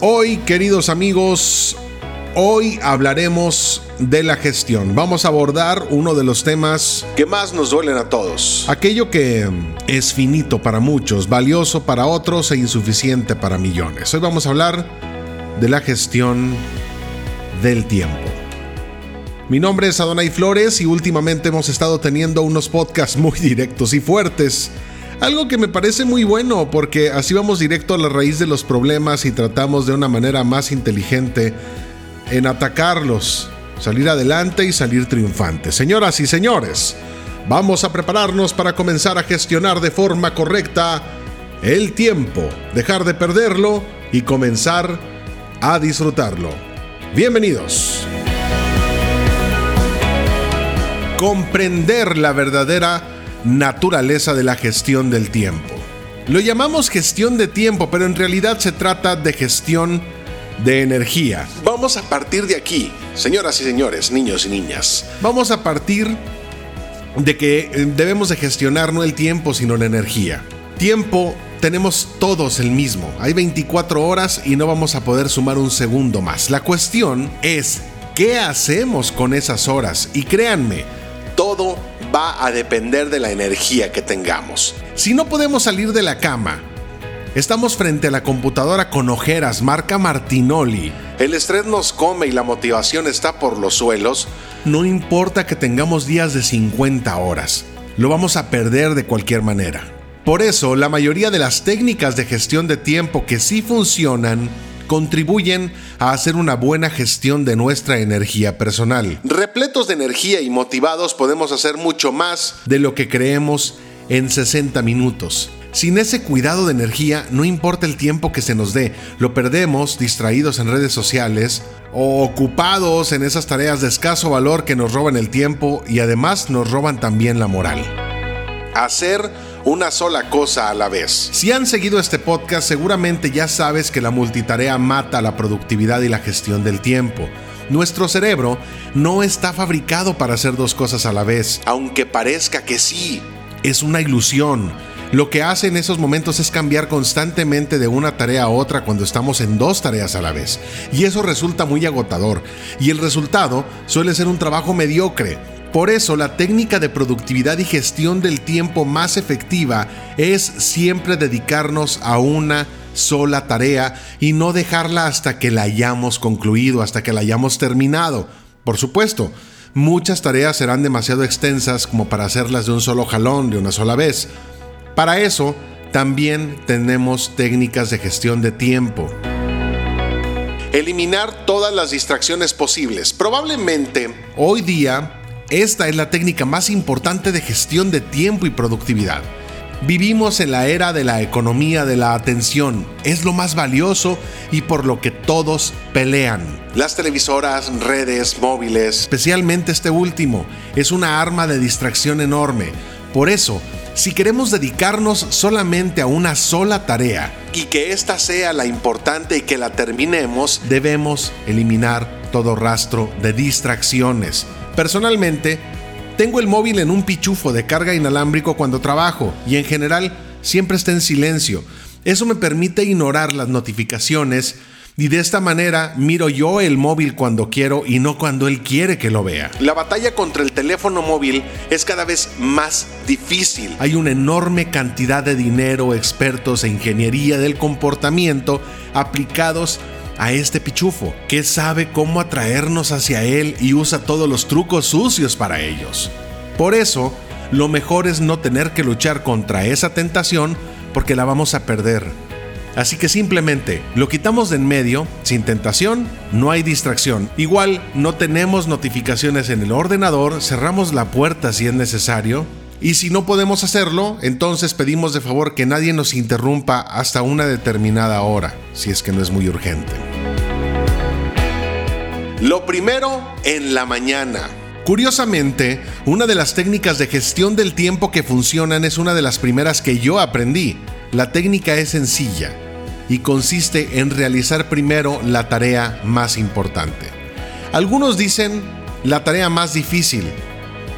Hoy, queridos amigos, hoy hablaremos de la gestión. Vamos a abordar uno de los temas que más nos duelen a todos. Aquello que es finito para muchos, valioso para otros e insuficiente para millones. Hoy vamos a hablar de la gestión del tiempo. Mi nombre es Adonai Flores y últimamente hemos estado teniendo unos podcasts muy directos y fuertes algo que me parece muy bueno porque así vamos directo a la raíz de los problemas y tratamos de una manera más inteligente en atacarlos, salir adelante y salir triunfantes. Señoras y señores, vamos a prepararnos para comenzar a gestionar de forma correcta el tiempo, dejar de perderlo y comenzar a disfrutarlo. Bienvenidos. Comprender la verdadera naturaleza de la gestión del tiempo. Lo llamamos gestión de tiempo, pero en realidad se trata de gestión de energía. Vamos a partir de aquí, señoras y señores, niños y niñas. Vamos a partir de que eh, debemos de gestionar no el tiempo, sino la energía. Tiempo tenemos todos el mismo. Hay 24 horas y no vamos a poder sumar un segundo más. La cuestión es, ¿qué hacemos con esas horas? Y créanme, todo va a depender de la energía que tengamos. Si no podemos salir de la cama, estamos frente a la computadora con ojeras marca Martinoli, el estrés nos come y la motivación está por los suelos, no importa que tengamos días de 50 horas, lo vamos a perder de cualquier manera. Por eso, la mayoría de las técnicas de gestión de tiempo que sí funcionan contribuyen a hacer una buena gestión de nuestra energía personal. Repletos de energía y motivados podemos hacer mucho más de lo que creemos en 60 minutos. Sin ese cuidado de energía, no importa el tiempo que se nos dé, lo perdemos distraídos en redes sociales o ocupados en esas tareas de escaso valor que nos roban el tiempo y además nos roban también la moral. Hacer una sola cosa a la vez. Si han seguido este podcast, seguramente ya sabes que la multitarea mata la productividad y la gestión del tiempo. Nuestro cerebro no está fabricado para hacer dos cosas a la vez, aunque parezca que sí. Es una ilusión. Lo que hace en esos momentos es cambiar constantemente de una tarea a otra cuando estamos en dos tareas a la vez. Y eso resulta muy agotador. Y el resultado suele ser un trabajo mediocre por eso la técnica de productividad y gestión del tiempo más efectiva es siempre dedicarnos a una sola tarea y no dejarla hasta que la hayamos concluido, hasta que la hayamos terminado. Por supuesto, muchas tareas serán demasiado extensas como para hacerlas de un solo jalón, de una sola vez. Para eso, también tenemos técnicas de gestión de tiempo. Eliminar todas las distracciones posibles. Probablemente hoy día esta es la técnica más importante de gestión de tiempo y productividad. Vivimos en la era de la economía de la atención. Es lo más valioso y por lo que todos pelean. Las televisoras, redes, móviles, especialmente este último, es una arma de distracción enorme. Por eso, si queremos dedicarnos solamente a una sola tarea y que ésta sea la importante y que la terminemos, debemos eliminar todo rastro de distracciones. Personalmente, tengo el móvil en un pichufo de carga inalámbrico cuando trabajo y en general siempre está en silencio. Eso me permite ignorar las notificaciones y de esta manera miro yo el móvil cuando quiero y no cuando él quiere que lo vea. La batalla contra el teléfono móvil es cada vez más difícil. Hay una enorme cantidad de dinero, expertos e ingeniería del comportamiento aplicados a este pichufo, que sabe cómo atraernos hacia él y usa todos los trucos sucios para ellos. Por eso, lo mejor es no tener que luchar contra esa tentación porque la vamos a perder. Así que simplemente lo quitamos de en medio, sin tentación, no hay distracción. Igual no tenemos notificaciones en el ordenador, cerramos la puerta si es necesario, y si no podemos hacerlo, entonces pedimos de favor que nadie nos interrumpa hasta una determinada hora, si es que no es muy urgente. Lo primero en la mañana. Curiosamente, una de las técnicas de gestión del tiempo que funcionan es una de las primeras que yo aprendí. La técnica es sencilla y consiste en realizar primero la tarea más importante. Algunos dicen la tarea más difícil,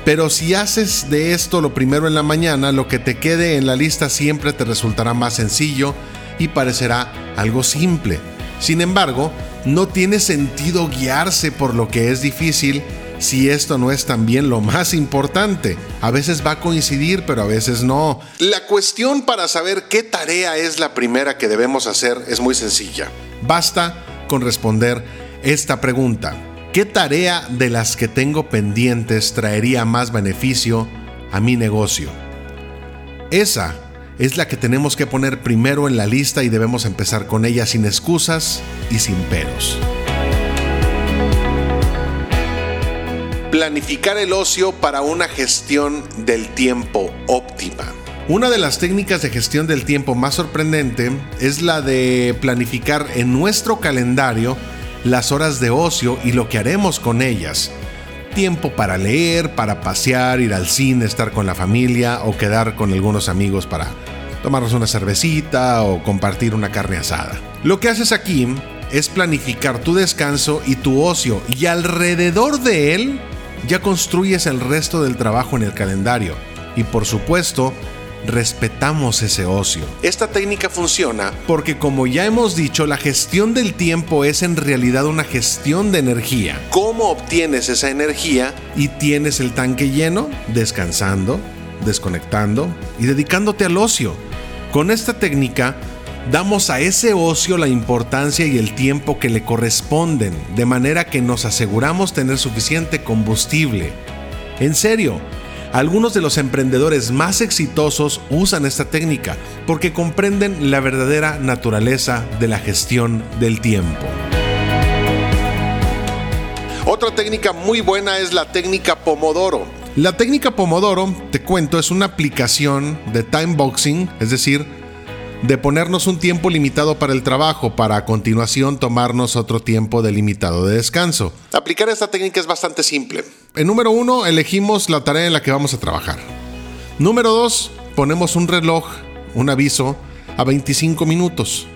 pero si haces de esto lo primero en la mañana, lo que te quede en la lista siempre te resultará más sencillo y parecerá algo simple. Sin embargo, no tiene sentido guiarse por lo que es difícil si esto no es también lo más importante. A veces va a coincidir, pero a veces no. La cuestión para saber qué tarea es la primera que debemos hacer es muy sencilla. Basta con responder esta pregunta. ¿Qué tarea de las que tengo pendientes traería más beneficio a mi negocio? Esa es la que tenemos que poner primero en la lista y debemos empezar con ella sin excusas y sin peros. Planificar el ocio para una gestión del tiempo óptima. Una de las técnicas de gestión del tiempo más sorprendente es la de planificar en nuestro calendario las horas de ocio y lo que haremos con ellas. Tiempo para leer, para pasear, ir al cine, estar con la familia o quedar con algunos amigos para tomarnos una cervecita o compartir una carne asada. Lo que haces aquí es planificar tu descanso y tu ocio y alrededor de él ya construyes el resto del trabajo en el calendario. Y por supuesto, respetamos ese ocio. Esta técnica funciona porque como ya hemos dicho, la gestión del tiempo es en realidad una gestión de energía. ¿Cómo obtienes esa energía y tienes el tanque lleno? Descansando, desconectando y dedicándote al ocio. Con esta técnica damos a ese ocio la importancia y el tiempo que le corresponden, de manera que nos aseguramos tener suficiente combustible. En serio, algunos de los emprendedores más exitosos usan esta técnica porque comprenden la verdadera naturaleza de la gestión del tiempo. Otra técnica muy buena es la técnica Pomodoro. La técnica Pomodoro, te cuento, es una aplicación de time boxing, es decir, de ponernos un tiempo limitado para el trabajo para a continuación tomarnos otro tiempo delimitado de descanso. Aplicar esta técnica es bastante simple. En número uno, elegimos la tarea en la que vamos a trabajar. Número dos, ponemos un reloj, un aviso, a 25 minutos.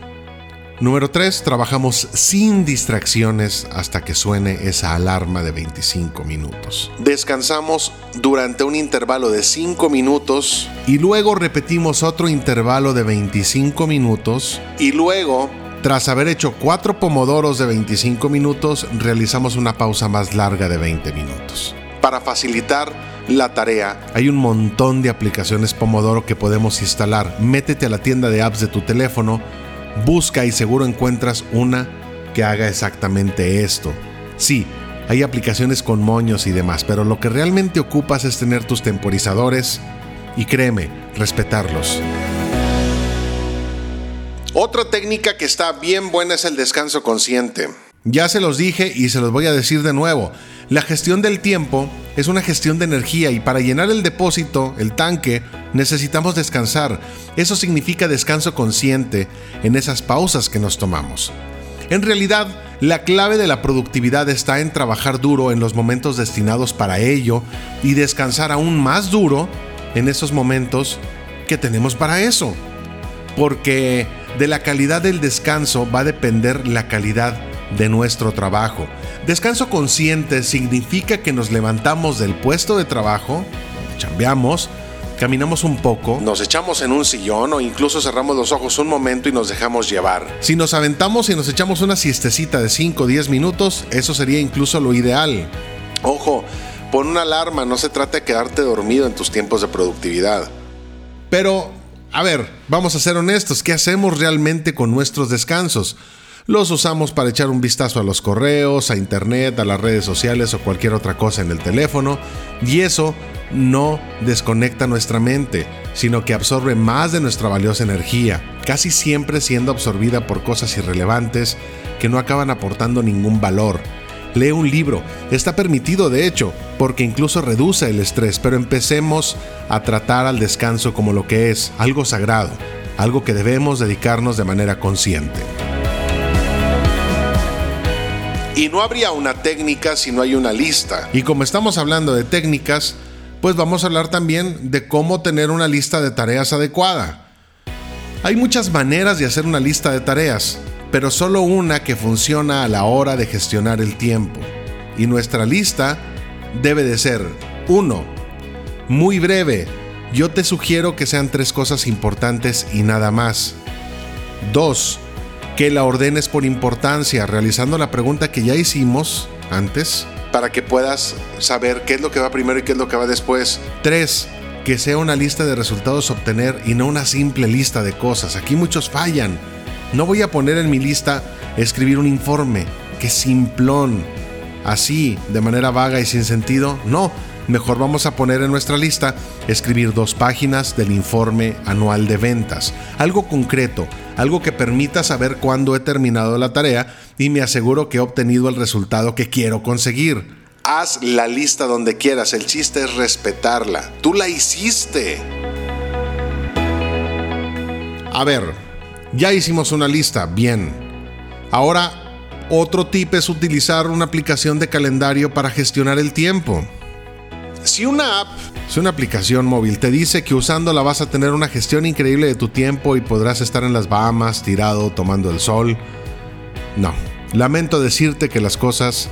Número 3. Trabajamos sin distracciones hasta que suene esa alarma de 25 minutos. Descansamos durante un intervalo de 5 minutos y luego repetimos otro intervalo de 25 minutos y luego tras haber hecho 4 pomodoros de 25 minutos, realizamos una pausa más larga de 20 minutos. Para facilitar la tarea, hay un montón de aplicaciones Pomodoro que podemos instalar. Métete a la tienda de apps de tu teléfono Busca y seguro encuentras una que haga exactamente esto. Sí, hay aplicaciones con moños y demás, pero lo que realmente ocupas es tener tus temporizadores y créeme, respetarlos. Otra técnica que está bien buena es el descanso consciente. Ya se los dije y se los voy a decir de nuevo. La gestión del tiempo es una gestión de energía y para llenar el depósito, el tanque, necesitamos descansar. Eso significa descanso consciente en esas pausas que nos tomamos. En realidad, la clave de la productividad está en trabajar duro en los momentos destinados para ello y descansar aún más duro en esos momentos que tenemos para eso. Porque de la calidad del descanso va a depender la calidad de nuestro trabajo. Descanso consciente significa que nos levantamos del puesto de trabajo, chambeamos, caminamos un poco, nos echamos en un sillón o incluso cerramos los ojos un momento y nos dejamos llevar. Si nos aventamos y nos echamos una siestecita de 5 o 10 minutos, eso sería incluso lo ideal. Ojo, pon una alarma, no se trata de quedarte dormido en tus tiempos de productividad. Pero, a ver, vamos a ser honestos, ¿qué hacemos realmente con nuestros descansos? Los usamos para echar un vistazo a los correos, a internet, a las redes sociales o cualquier otra cosa en el teléfono y eso no desconecta nuestra mente, sino que absorbe más de nuestra valiosa energía, casi siempre siendo absorbida por cosas irrelevantes que no acaban aportando ningún valor. Lee un libro, está permitido de hecho, porque incluso reduce el estrés, pero empecemos a tratar al descanso como lo que es, algo sagrado, algo que debemos dedicarnos de manera consciente. Y no habría una técnica si no hay una lista. Y como estamos hablando de técnicas, pues vamos a hablar también de cómo tener una lista de tareas adecuada. Hay muchas maneras de hacer una lista de tareas, pero solo una que funciona a la hora de gestionar el tiempo. Y nuestra lista debe de ser 1. Muy breve. Yo te sugiero que sean tres cosas importantes y nada más. 2 que la ordenes por importancia, realizando la pregunta que ya hicimos antes, para que puedas saber qué es lo que va primero y qué es lo que va después. 3. Que sea una lista de resultados obtener y no una simple lista de cosas. Aquí muchos fallan. No voy a poner en mi lista escribir un informe, que simplón, así, de manera vaga y sin sentido. No, mejor vamos a poner en nuestra lista escribir dos páginas del informe anual de ventas. Algo concreto, algo que permita saber cuándo he terminado la tarea y me aseguro que he obtenido el resultado que quiero conseguir. Haz la lista donde quieras, el chiste es respetarla. Tú la hiciste. A ver, ya hicimos una lista, bien. Ahora, otro tip es utilizar una aplicación de calendario para gestionar el tiempo. Si una app, si una aplicación móvil te dice que usándola vas a tener una gestión increíble de tu tiempo y podrás estar en las Bahamas tirado tomando el sol, no. Lamento decirte que las cosas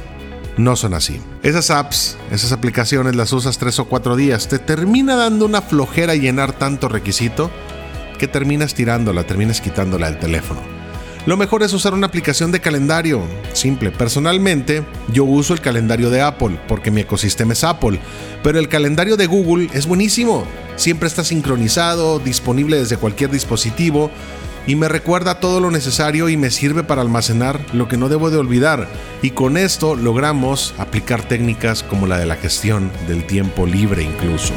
no son así. Esas apps, esas aplicaciones las usas tres o cuatro días, te termina dando una flojera llenar tanto requisito que terminas tirándola, terminas quitándola del teléfono. Lo mejor es usar una aplicación de calendario. Simple. Personalmente, yo uso el calendario de Apple porque mi ecosistema es Apple. Pero el calendario de Google es buenísimo. Siempre está sincronizado, disponible desde cualquier dispositivo y me recuerda todo lo necesario y me sirve para almacenar lo que no debo de olvidar. Y con esto logramos aplicar técnicas como la de la gestión del tiempo libre incluso.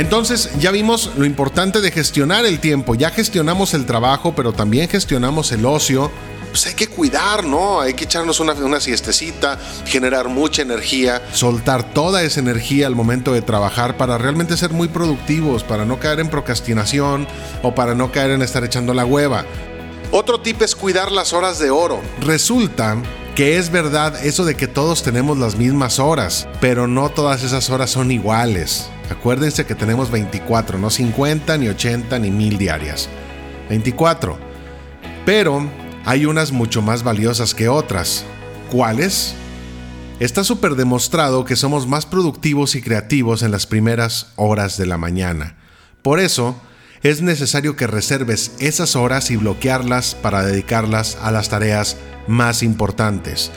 Entonces ya vimos lo importante de gestionar el tiempo, ya gestionamos el trabajo, pero también gestionamos el ocio. Pues hay que cuidar, ¿no? Hay que echarnos una, siestecita, generar mucha energía, soltar toda esa energía al momento de trabajar para realmente ser muy productivos, para no caer en procrastinación o para no caer en estar echando la hueva. Otro tip es cuidar las horas de oro. Resulta que es verdad eso de que todos tenemos las mismas horas, pero no todas esas horas son iguales. Acuérdense que tenemos 24, no 50, ni 80, ni 1000 diarias. 24. Pero hay unas mucho más valiosas que otras. ¿Cuáles? Está súper demostrado que somos más productivos y creativos en las primeras horas de la mañana. Por eso, es necesario que reserves esas horas y bloquearlas para dedicarlas a las tareas más importantes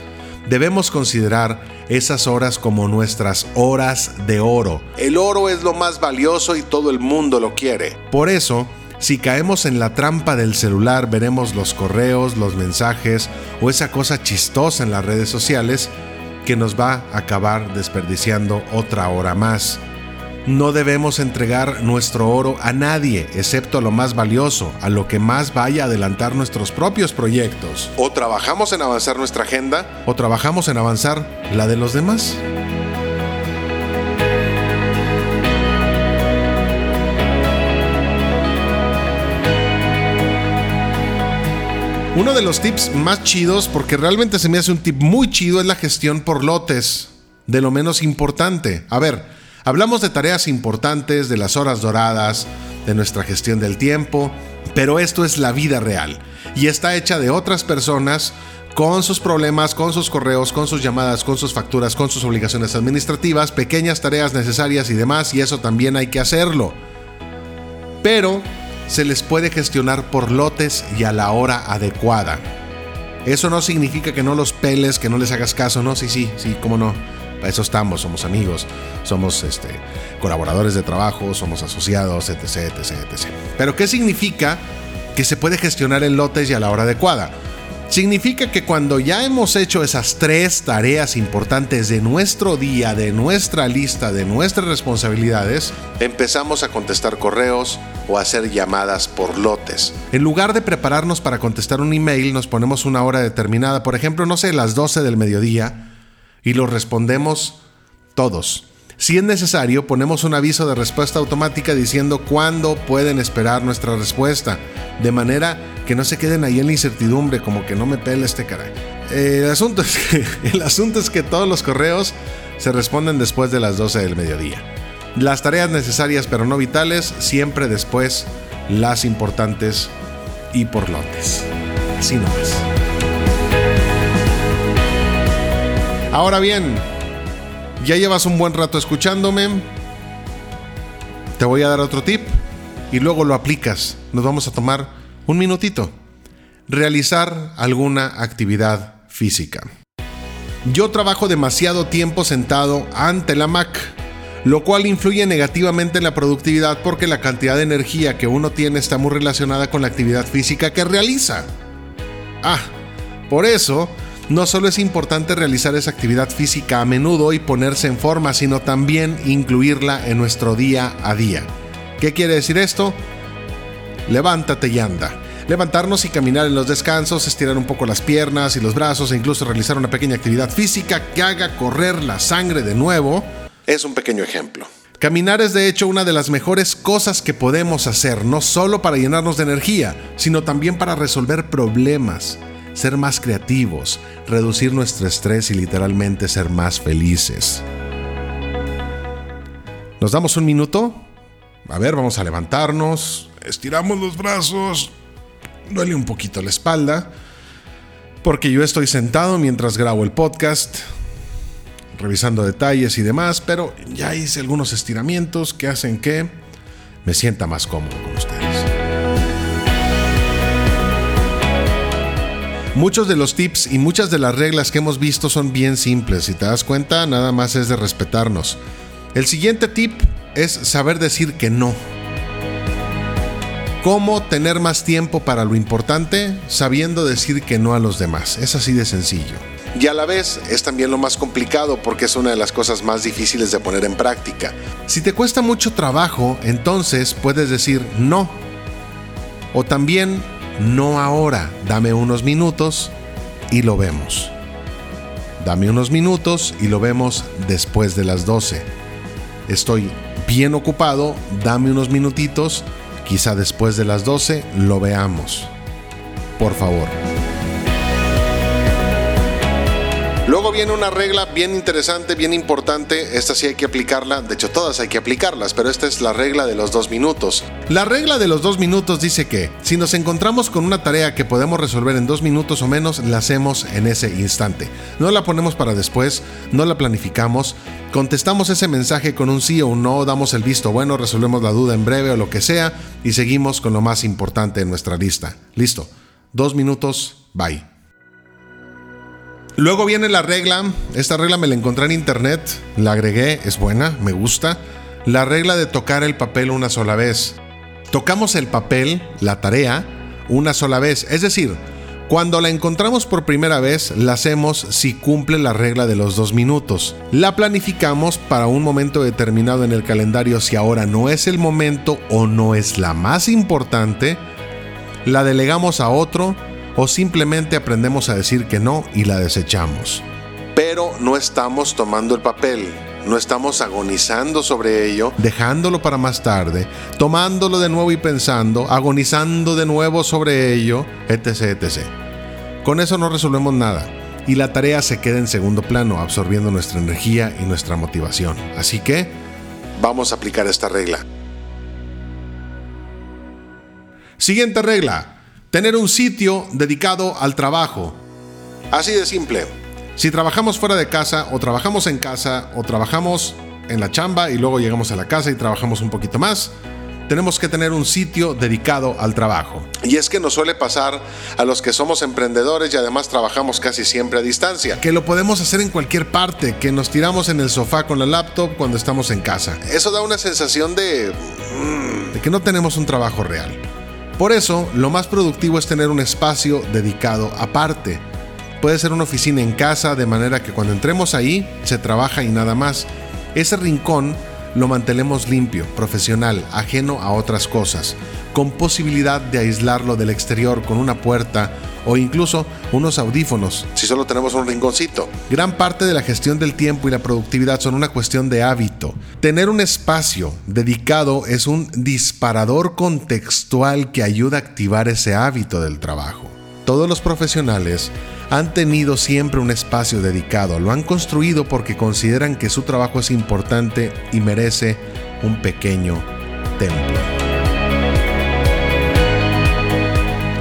debemos considerar esas horas como nuestras horas de oro. El oro es lo más valioso y todo el mundo lo quiere. Por eso, si caemos en la trampa del celular, veremos los correos, los mensajes o esa cosa chistosa en las redes sociales que nos va a acabar desperdiciando otra hora más. No debemos entregar nuestro oro a nadie, excepto a lo más valioso, a lo que más vaya a adelantar nuestros propios proyectos. O trabajamos en avanzar nuestra agenda, o trabajamos en avanzar la de los demás. Uno de los tips más chidos, porque realmente se me hace un tip muy chido, es la gestión por lotes, de lo menos importante. A ver, Hablamos de tareas importantes, de las horas doradas, de nuestra gestión del tiempo, pero esto es la vida real y está hecha de otras personas con sus problemas, con sus correos, con sus llamadas, con sus facturas, con sus obligaciones administrativas, pequeñas tareas necesarias y demás, y eso también hay que hacerlo. Pero se les puede gestionar por lotes y a la hora adecuada. Eso no significa que no los peles, que no les hagas caso, no, sí, sí, sí, cómo no eso estamos, somos amigos, somos este, colaboradores de trabajo, somos asociados, etc, etc, etc. Pero ¿qué significa que se puede gestionar en lotes y a la hora adecuada? Significa que cuando ya hemos hecho esas tres tareas importantes de nuestro día, de nuestra lista, de nuestras responsabilidades, empezamos a contestar correos o hacer llamadas por lotes. En lugar de prepararnos para contestar un email, nos ponemos una hora determinada, por ejemplo, no sé, las 12 del mediodía, y lo respondemos todos. Si es necesario, ponemos un aviso de respuesta automática diciendo cuándo pueden esperar nuestra respuesta, de manera que no se queden ahí en la incertidumbre, como que no me pele este caray. El asunto, es que, el asunto es que todos los correos se responden después de las 12 del mediodía. Las tareas necesarias pero no vitales, siempre después las importantes y por lotes. Así nomás. Ahora bien, ya llevas un buen rato escuchándome. Te voy a dar otro tip. y luego lo aplicas. Nos vamos a tomar un minutito. Realizar alguna actividad física. Yo trabajo demasiado tiempo sentado ante la Mac, lo cual influye negativamente en la productividad porque la cantidad de energía que uno tiene está muy relacionada con la actividad física que realiza. Ah, por eso, no solo es importante realizar esa actividad física a menudo y ponerse en forma, sino también incluirla en nuestro día a día. ¿Qué quiere decir esto? Levántate y anda levantarnos y caminar en los descansos, estirar un poco las piernas y los brazos e incluso realizar una pequeña actividad física que haga correr la sangre de nuevo, es un pequeño ejemplo. Caminar es de hecho una de las mejores cosas que podemos hacer, no solo para llenarnos de energía, sino también para resolver problemas, ser más creativos, reducir nuestro estrés y literalmente ser más felices. ¿Nos damos un minuto? A ver, vamos a levantarnos, estiramos los brazos, duele un poquito la espalda, porque yo estoy sentado mientras grabo el podcast, revisando detalles y demás, pero ya hice algunos estiramientos que hacen que me sienta más cómodo con ustedes. Muchos de los tips y muchas de las reglas que hemos visto son bien simples. Si te das cuenta, nada más es de respetarnos. El siguiente tip es saber decir que no cómo tener más tiempo para lo importante sabiendo decir que no a los demás. Es así de sencillo. Y a la vez es también lo más complicado porque es una de las cosas más difíciles de poner en práctica. Si te cuesta mucho trabajo, entonces puedes decir no. O también no ahora, dame unos minutos y lo vemos. Dame unos minutos y lo vemos después de las 12. Estoy bien ocupado, dame unos minutitos Quizá después de las 12 lo veamos. Por favor. Luego viene una regla bien interesante, bien importante. Esta sí hay que aplicarla. De hecho, todas hay que aplicarlas, pero esta es la regla de los dos minutos. La regla de los dos minutos dice que si nos encontramos con una tarea que podemos resolver en dos minutos o menos, la hacemos en ese instante. No la ponemos para después, no la planificamos. Contestamos ese mensaje con un sí o un no, damos el visto bueno, resolvemos la duda en breve o lo que sea y seguimos con lo más importante en nuestra lista. Listo. Dos minutos, bye. Luego viene la regla, esta regla me la encontré en internet, la agregué, es buena, me gusta. La regla de tocar el papel una sola vez. Tocamos el papel, la tarea, una sola vez. Es decir, cuando la encontramos por primera vez, la hacemos si cumple la regla de los dos minutos. La planificamos para un momento determinado en el calendario si ahora no es el momento o no es la más importante. La delegamos a otro o simplemente aprendemos a decir que no y la desechamos. Pero no estamos tomando el papel, no estamos agonizando sobre ello, dejándolo para más tarde, tomándolo de nuevo y pensando, agonizando de nuevo sobre ello, etc. etc. Con eso no resolvemos nada y la tarea se queda en segundo plano, absorbiendo nuestra energía y nuestra motivación. Así que vamos a aplicar esta regla. Siguiente regla. Tener un sitio dedicado al trabajo. Así de simple. Si trabajamos fuera de casa o trabajamos en casa o trabajamos en la chamba y luego llegamos a la casa y trabajamos un poquito más, tenemos que tener un sitio dedicado al trabajo. Y es que nos suele pasar a los que somos emprendedores y además trabajamos casi siempre a distancia, que lo podemos hacer en cualquier parte, que nos tiramos en el sofá con la laptop cuando estamos en casa. Eso da una sensación de, de que no tenemos un trabajo real. Por eso, lo más productivo es tener un espacio dedicado aparte. Puede ser una oficina en casa, de manera que cuando entremos ahí, se trabaja y nada más. Ese rincón lo mantenemos limpio, profesional, ajeno a otras cosas, con posibilidad de aislarlo del exterior con una puerta o incluso unos audífonos, si solo tenemos un rinconcito. Gran parte de la gestión del tiempo y la productividad son una cuestión de hábito. Tener un espacio dedicado es un disparador contextual que ayuda a activar ese hábito del trabajo. Todos los profesionales han tenido siempre un espacio dedicado, lo han construido porque consideran que su trabajo es importante y merece un pequeño templo.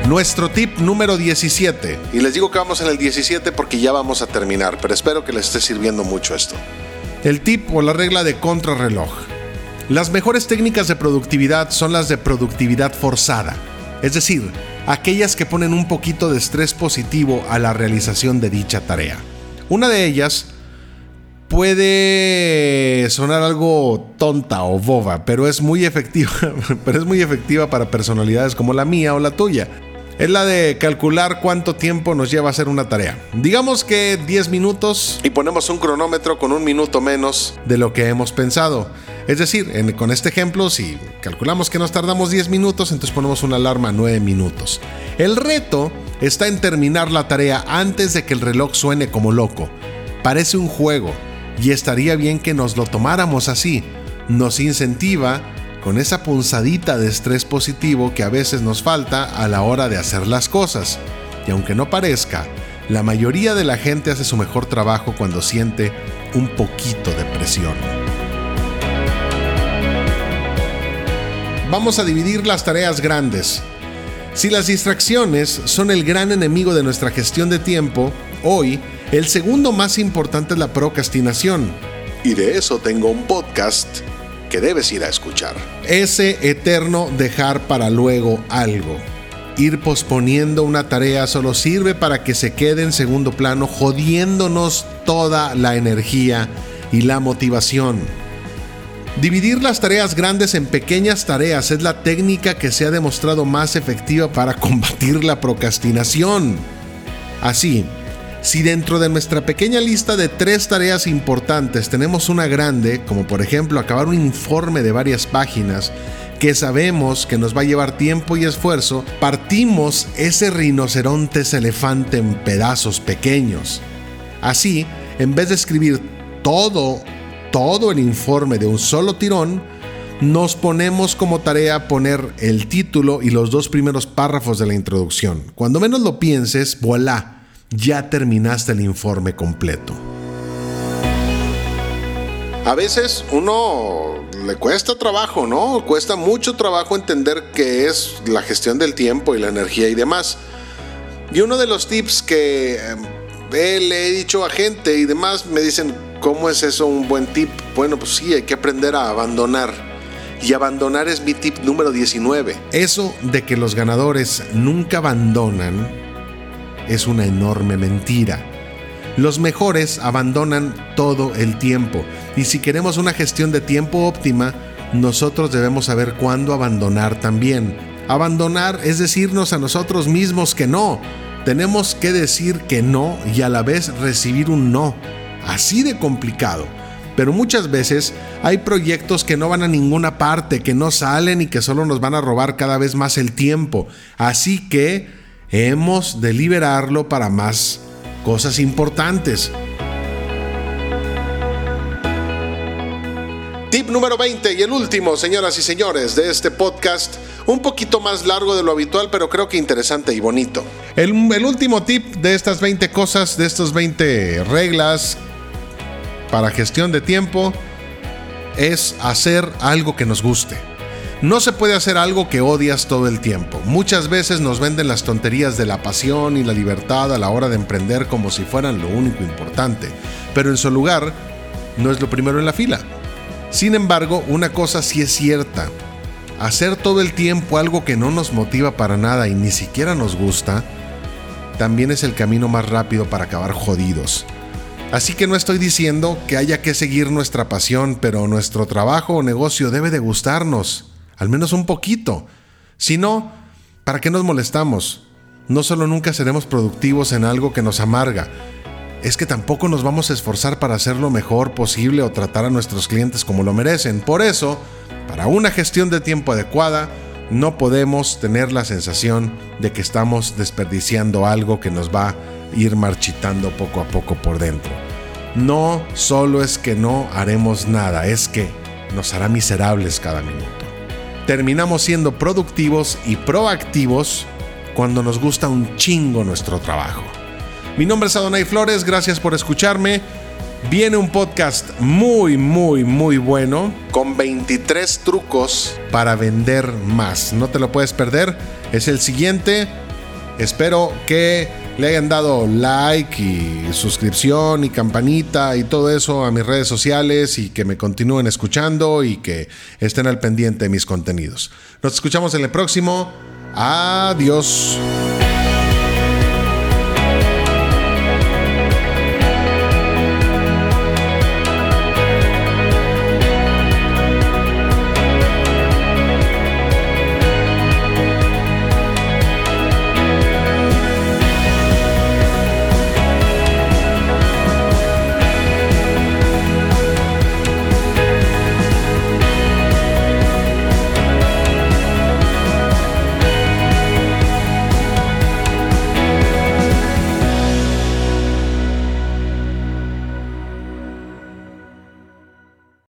Nuestro tip número 17. Y les digo que vamos en el 17 porque ya vamos a terminar, pero espero que les esté sirviendo mucho esto. El tip o la regla de contrarreloj. Las mejores técnicas de productividad son las de productividad forzada, es decir, aquellas que ponen un poquito de estrés positivo a la realización de dicha tarea. Una de ellas puede sonar algo tonta o boba, pero es muy efectiva, pero es muy efectiva para personalidades como la mía o la tuya. Es la de calcular cuánto tiempo nos lleva a hacer una tarea. Digamos que 10 minutos y ponemos un cronómetro con un minuto menos de lo que hemos pensado. Es decir, con este ejemplo, si calculamos que nos tardamos 10 minutos, entonces ponemos una alarma 9 minutos. El reto está en terminar la tarea antes de que el reloj suene como loco. Parece un juego, y estaría bien que nos lo tomáramos así. Nos incentiva con esa punzadita de estrés positivo que a veces nos falta a la hora de hacer las cosas. Y aunque no parezca, la mayoría de la gente hace su mejor trabajo cuando siente un poquito de presión. Vamos a dividir las tareas grandes. Si las distracciones son el gran enemigo de nuestra gestión de tiempo, hoy el segundo más importante es la procrastinación. Y de eso tengo un podcast que debes ir a escuchar. Ese eterno dejar para luego algo. Ir posponiendo una tarea solo sirve para que se quede en segundo plano jodiéndonos toda la energía y la motivación. Dividir las tareas grandes en pequeñas tareas es la técnica que se ha demostrado más efectiva para combatir la procrastinación. Así, si dentro de nuestra pequeña lista de tres tareas importantes tenemos una grande, como por ejemplo acabar un informe de varias páginas, que sabemos que nos va a llevar tiempo y esfuerzo, partimos ese rinocerontes elefante en pedazos pequeños. Así, en vez de escribir todo, todo el informe de un solo tirón, nos ponemos como tarea poner el título y los dos primeros párrafos de la introducción. Cuando menos lo pienses, voilà ya terminaste el informe completo. A veces uno le cuesta trabajo, ¿no? Cuesta mucho trabajo entender qué es la gestión del tiempo y la energía y demás. Y uno de los tips que eh, le he dicho a gente y demás me dicen, ¿cómo es eso un buen tip? Bueno, pues sí, hay que aprender a abandonar. Y abandonar es mi tip número 19. Eso de que los ganadores nunca abandonan es una enorme mentira. Los mejores abandonan todo el tiempo y si queremos una gestión de tiempo óptima, nosotros debemos saber cuándo abandonar también. Abandonar es decirnos a nosotros mismos que no. Tenemos que decir que no y a la vez recibir un no. Así de complicado. Pero muchas veces hay proyectos que no van a ninguna parte, que no salen y que solo nos van a robar cada vez más el tiempo. Así que hemos de liberarlo para más cosas importantes. Tip número 20 y el último, señoras y señores, de este podcast, un poquito más largo de lo habitual, pero creo que interesante y bonito. El, el último tip de estas 20 cosas, de estas 20 reglas para gestión de tiempo, es hacer algo que nos guste. No se puede hacer algo que odias todo el tiempo. Muchas veces nos venden las tonterías de la pasión y la libertad a la hora de emprender como si fueran lo único importante, pero en su lugar no es lo primero en la fila. Sin embargo, una cosa sí es cierta. Hacer todo el tiempo algo que no nos motiva para nada y ni siquiera nos gusta, también es el camino más rápido para acabar jodidos. Así que no estoy diciendo que haya que seguir nuestra pasión, pero nuestro trabajo o negocio debe de gustarnos al menos un poquito. Si no, ¿para qué nos molestamos? No solo nunca seremos productivos en algo que nos amarga, es que tampoco nos vamos a esforzar para hacer lo mejor posible o tratar a nuestros clientes como lo merecen. Por eso, para una gestión de tiempo adecuada, no podemos tener la sensación de que estamos desperdiciando algo que nos va a ir marchitando poco a poco por dentro. No solo es que no haremos nada, es que nos hará miserables cada minuto terminamos siendo productivos y proactivos cuando nos gusta un chingo nuestro trabajo. Mi nombre es Adonai Flores, gracias por escucharme. Viene un podcast muy, muy, muy bueno con 23 trucos para vender más. No te lo puedes perder. Es el siguiente. Espero que le hayan dado like y suscripción y campanita y todo eso a mis redes sociales y que me continúen escuchando y que estén al pendiente de mis contenidos. Nos escuchamos en el próximo. Adiós.